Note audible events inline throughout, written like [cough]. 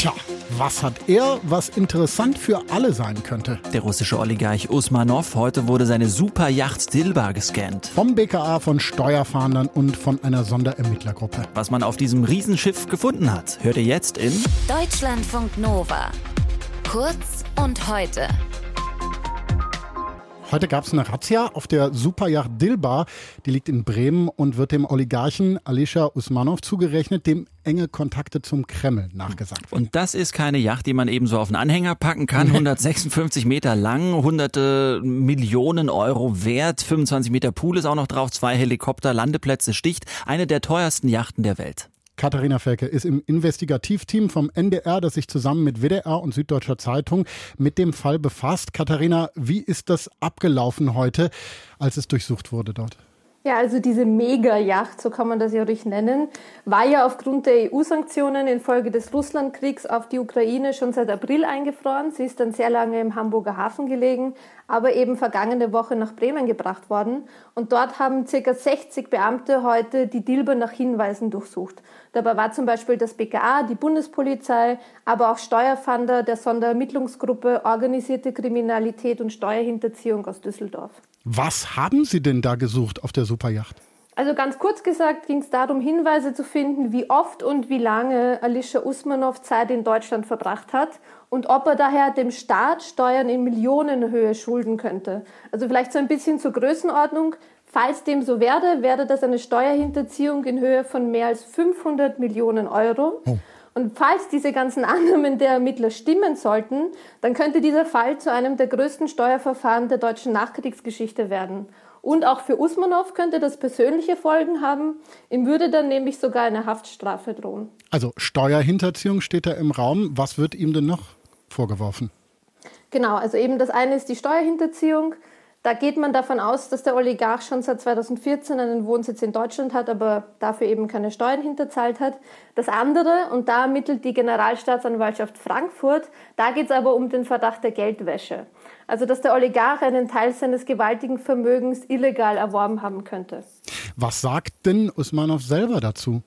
Tja, was hat er, was interessant für alle sein könnte? Der russische Oligarch Usmanov, heute wurde seine Superjacht Dilba gescannt. Vom BKA, von Steuerfahndern und von einer Sonderermittlergruppe. Was man auf diesem Riesenschiff gefunden hat, hört ihr jetzt in Deutschlandfunk Nova. Kurz und heute. Heute gab es eine Razzia auf der Superjacht Dilbar. Die liegt in Bremen und wird dem Oligarchen Alisha Usmanov zugerechnet, dem enge Kontakte zum Kreml nachgesagt wird. Und das ist keine Yacht, die man eben so auf einen Anhänger packen kann. 156 Meter lang, hunderte Millionen Euro wert, 25 Meter Pool ist auch noch drauf, zwei Helikopter, Landeplätze sticht. Eine der teuersten Yachten der Welt. Katharina Felke ist im Investigativteam vom NDR, das sich zusammen mit WDR und Süddeutscher Zeitung mit dem Fall befasst. Katharina, wie ist das abgelaufen heute, als es durchsucht wurde dort? Ja, also diese Mega-Yacht, so kann man das ja ruhig nennen, war ja aufgrund der EU-Sanktionen infolge des Russlandkriegs auf die Ukraine schon seit April eingefroren. Sie ist dann sehr lange im Hamburger Hafen gelegen, aber eben vergangene Woche nach Bremen gebracht worden. Und dort haben ca. 60 Beamte heute die Dilber nach Hinweisen durchsucht. Dabei war zum Beispiel das BKA, die Bundespolizei, aber auch Steuerfahnder der Sonderermittlungsgruppe Organisierte Kriminalität und Steuerhinterziehung aus Düsseldorf. Was haben Sie denn da gesucht auf der Superjacht? Also ganz kurz gesagt ging es darum, Hinweise zu finden, wie oft und wie lange Alisha Usmanov Zeit in Deutschland verbracht hat und ob er daher dem Staat Steuern in Millionenhöhe schulden könnte. Also vielleicht so ein bisschen zur Größenordnung. Falls dem so werde, wäre das eine Steuerhinterziehung in Höhe von mehr als 500 Millionen Euro. Oh. Und falls diese ganzen [laughs] Annahmen der Ermittler stimmen sollten, dann könnte dieser Fall zu einem der größten Steuerverfahren der deutschen Nachkriegsgeschichte werden. Und auch für Usmanov könnte das persönliche Folgen haben. Ihm würde dann nämlich sogar eine Haftstrafe drohen. Also Steuerhinterziehung steht da im Raum. Was wird ihm denn noch vorgeworfen? Genau, also eben das eine ist die Steuerhinterziehung. Da geht man davon aus, dass der Oligarch schon seit 2014 einen Wohnsitz in Deutschland hat, aber dafür eben keine Steuern hinterzahlt hat. Das andere, und da ermittelt die Generalstaatsanwaltschaft Frankfurt, da geht es aber um den Verdacht der Geldwäsche. Also dass der Oligarch einen Teil seines gewaltigen Vermögens illegal erworben haben könnte. Was sagt denn Usmanov selber dazu?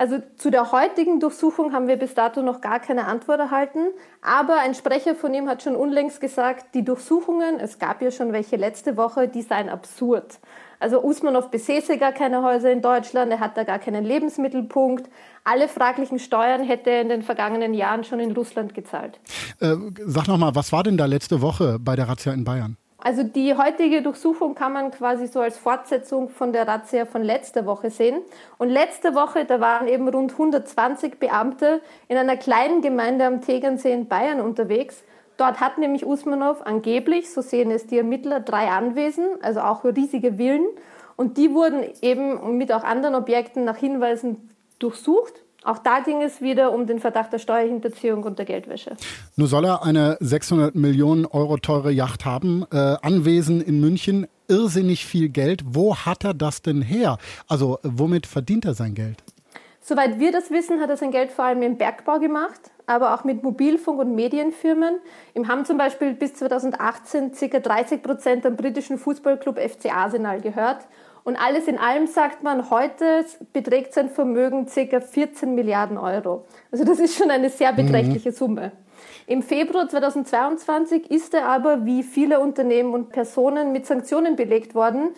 Also zu der heutigen Durchsuchung haben wir bis dato noch gar keine Antwort erhalten. Aber ein Sprecher von ihm hat schon unlängst gesagt, die Durchsuchungen, es gab ja schon welche letzte Woche, die seien absurd. Also Usmanov besäße gar keine Häuser in Deutschland, er hat da gar keinen Lebensmittelpunkt. Alle fraglichen Steuern hätte er in den vergangenen Jahren schon in Russland gezahlt. Äh, sag nochmal, was war denn da letzte Woche bei der Razzia in Bayern? Also die heutige Durchsuchung kann man quasi so als Fortsetzung von der Razzia von letzter Woche sehen. Und letzte Woche, da waren eben rund 120 Beamte in einer kleinen Gemeinde am Tegernsee in Bayern unterwegs. Dort hat nämlich Usmanov angeblich, so sehen es die Ermittler, drei Anwesen, also auch riesige Villen. Und die wurden eben mit auch anderen Objekten nach Hinweisen durchsucht. Auch da ging es wieder um den Verdacht der Steuerhinterziehung und der Geldwäsche. Nur soll er eine 600 Millionen Euro teure Yacht haben, äh, Anwesen in München, irrsinnig viel Geld. Wo hat er das denn her? Also womit verdient er sein Geld? Soweit wir das wissen, hat er sein Geld vor allem im Bergbau gemacht, aber auch mit Mobilfunk- und Medienfirmen. Ihm haben zum Beispiel bis 2018 ca. 30 Prozent am britischen Fußballclub FC Arsenal gehört und alles in allem sagt man, heute beträgt sein Vermögen ca. 14 Milliarden Euro. Also das ist schon eine sehr beträchtliche mhm. Summe. Im Februar 2022 ist er aber, wie viele Unternehmen und Personen, mit Sanktionen belegt worden,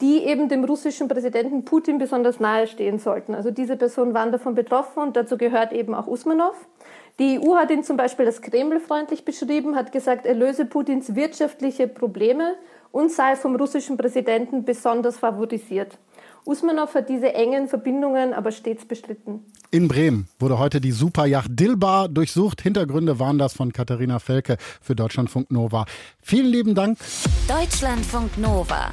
die eben dem russischen Präsidenten Putin besonders nahe stehen sollten. Also diese Personen waren davon betroffen und dazu gehört eben auch Usmanov. Die EU hat ihn zum Beispiel als kremlfreundlich beschrieben, hat gesagt, er löse Putins wirtschaftliche Probleme und sei vom russischen Präsidenten besonders favorisiert. Usmanov hat diese engen Verbindungen aber stets bestritten. In Bremen wurde heute die Superjacht Dilbar durchsucht. Hintergründe waren das von Katharina Felke für Deutschlandfunk Nova. Vielen lieben Dank. Deutschlandfunk Nova.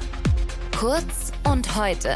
Kurz und heute.